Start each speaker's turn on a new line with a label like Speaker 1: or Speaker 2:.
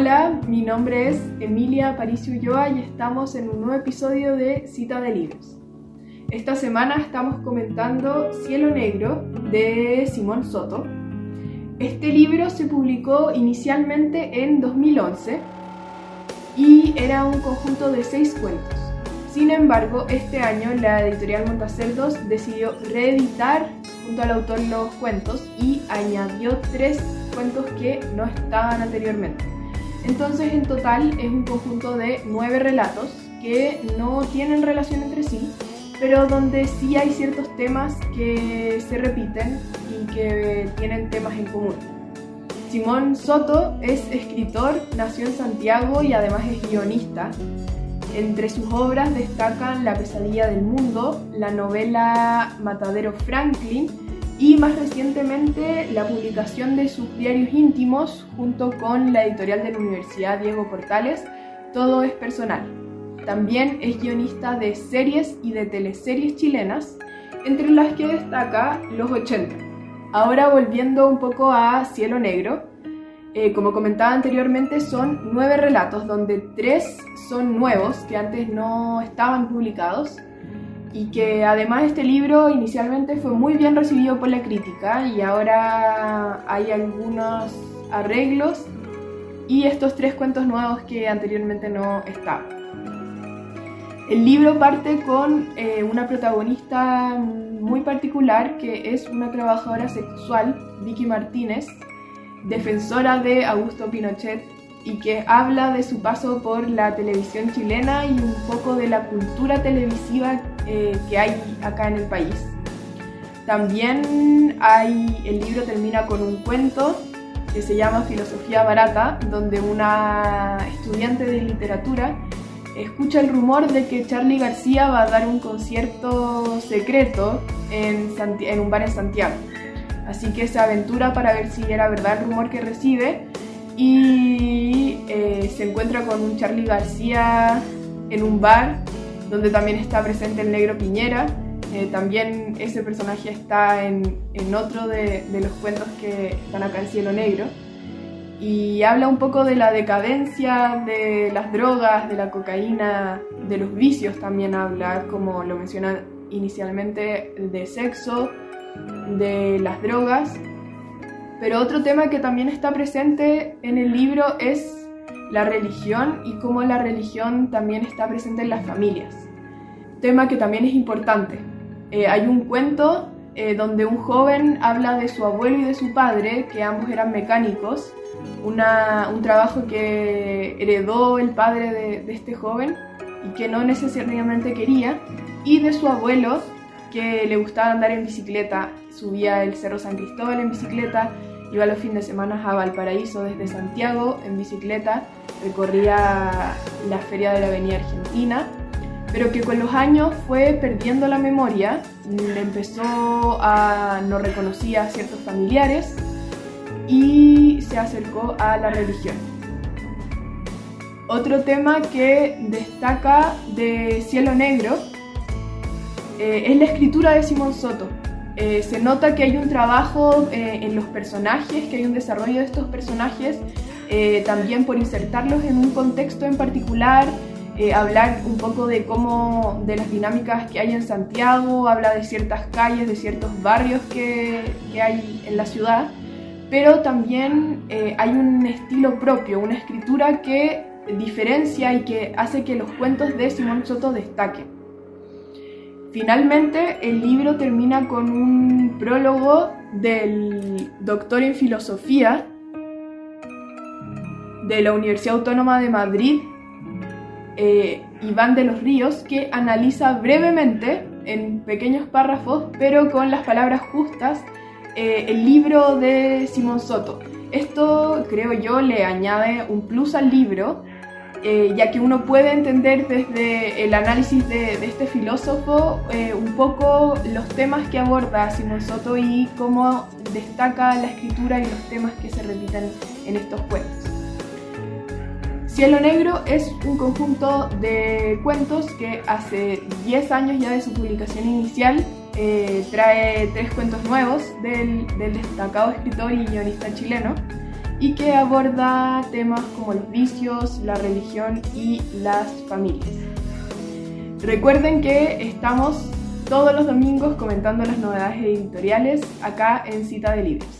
Speaker 1: Hola, mi nombre es Emilia Aparicio Ulloa y estamos en un nuevo episodio de Cita de Libros. Esta semana estamos comentando Cielo Negro de Simón Soto. Este libro se publicó inicialmente en 2011 y era un conjunto de seis cuentos. Sin embargo, este año la editorial Montacerdos decidió reeditar junto al autor los cuentos y añadió tres cuentos que no estaban anteriormente. Entonces, en total es un conjunto de nueve relatos que no tienen relación entre sí, pero donde sí hay ciertos temas que se repiten y que tienen temas en común. Simón Soto es escritor, nació en Santiago y además es guionista. Entre sus obras destacan La pesadilla del mundo, la novela Matadero Franklin y más recientemente la publicación de sus diarios íntimos junto con la editorial de la Universidad Diego Portales, Todo es personal. También es guionista de series y de teleseries chilenas, entre las que destaca Los 80. Ahora volviendo un poco a Cielo Negro, eh, como comentaba anteriormente, son nueve relatos, donde tres son nuevos, que antes no estaban publicados, y que además este libro inicialmente fue muy bien recibido por la crítica y ahora hay algunos arreglos y estos tres cuentos nuevos que anteriormente no estaban. El libro parte con eh, una protagonista muy particular que es una trabajadora sexual, Vicky Martínez, defensora de Augusto Pinochet y que habla de su paso por la televisión chilena y un poco de la cultura televisiva eh, que hay acá en el país. También hay, el libro termina con un cuento que se llama Filosofía Barata, donde una estudiante de literatura escucha el rumor de que Charlie García va a dar un concierto secreto en, en un bar en Santiago. Así que se aventura para ver si era verdad el rumor que recibe y eh, se encuentra con un Charlie García en un bar donde también está presente el negro Piñera. Eh, también ese personaje está en, en otro de, de, los cuentos que están acá en Cielo Negro. Y habla un poco de la decadencia de las drogas, de la cocaína, de los vicios también habla, como lo menciona inicialmente, de sexo, de las drogas pero otro tema que también está presente en el libro es la religión y cómo la religión también está presente en las familias. Tema que también es importante. Eh, hay un cuento eh, donde un joven habla de su abuelo y de su padre, que ambos eran mecánicos, un trabajo que heredó el padre de, de este joven y que no necesariamente quería, y de su abuelo, que le gustaba andar en bicicleta, subía el Cerro San Cristóbal en bicicleta, Iba los fines de semana a Valparaíso desde Santiago en bicicleta, recorría la feria de la Avenida Argentina, pero que con los años fue perdiendo la memoria, empezó a no reconocía a ciertos familiares y se acercó a la religión. Otro tema que destaca de Cielo Negro eh, es la escritura de Simón Soto. Eh, se nota que hay un trabajo eh, en los personajes, que hay un desarrollo de estos personajes, eh, también por insertarlos en un contexto en particular, hablar un poco de cómo, de las dinámicas que hay en Santiago, habla de ciertas calles, de ciertos barrios que, que hay en la ciudad, pero también hay un estilo propio, una escritura que diferencia y que hace que los cuentos de Simón Soto destaquen. Finalmente, el libro termina con un prólogo del doctor en filosofía de la Universidad Autónoma de Madrid, eh, Iván de los Ríos, que analiza brevemente, en pequeños párrafos, pero con las palabras justas, eh, el libro de Simón Soto. Esto, creo yo, le añade un plus al libro eh, ya que uno puede entender desde el análisis de, este filósofo eh, un poco los temas que aborda Simón Soto y cómo destaca la escritura y los temas que se repiten en estos cuentos. Cielo Negro es un conjunto de cuentos que hace 10 años ya de su publicación inicial eh, trae tres cuentos nuevos del, del destacado escritor y guionista chileno y que aborda temas como los vicios, la religión y las familias. Recuerden que estamos todos los domingos comentando las novedades editoriales acá en Cita de Libros.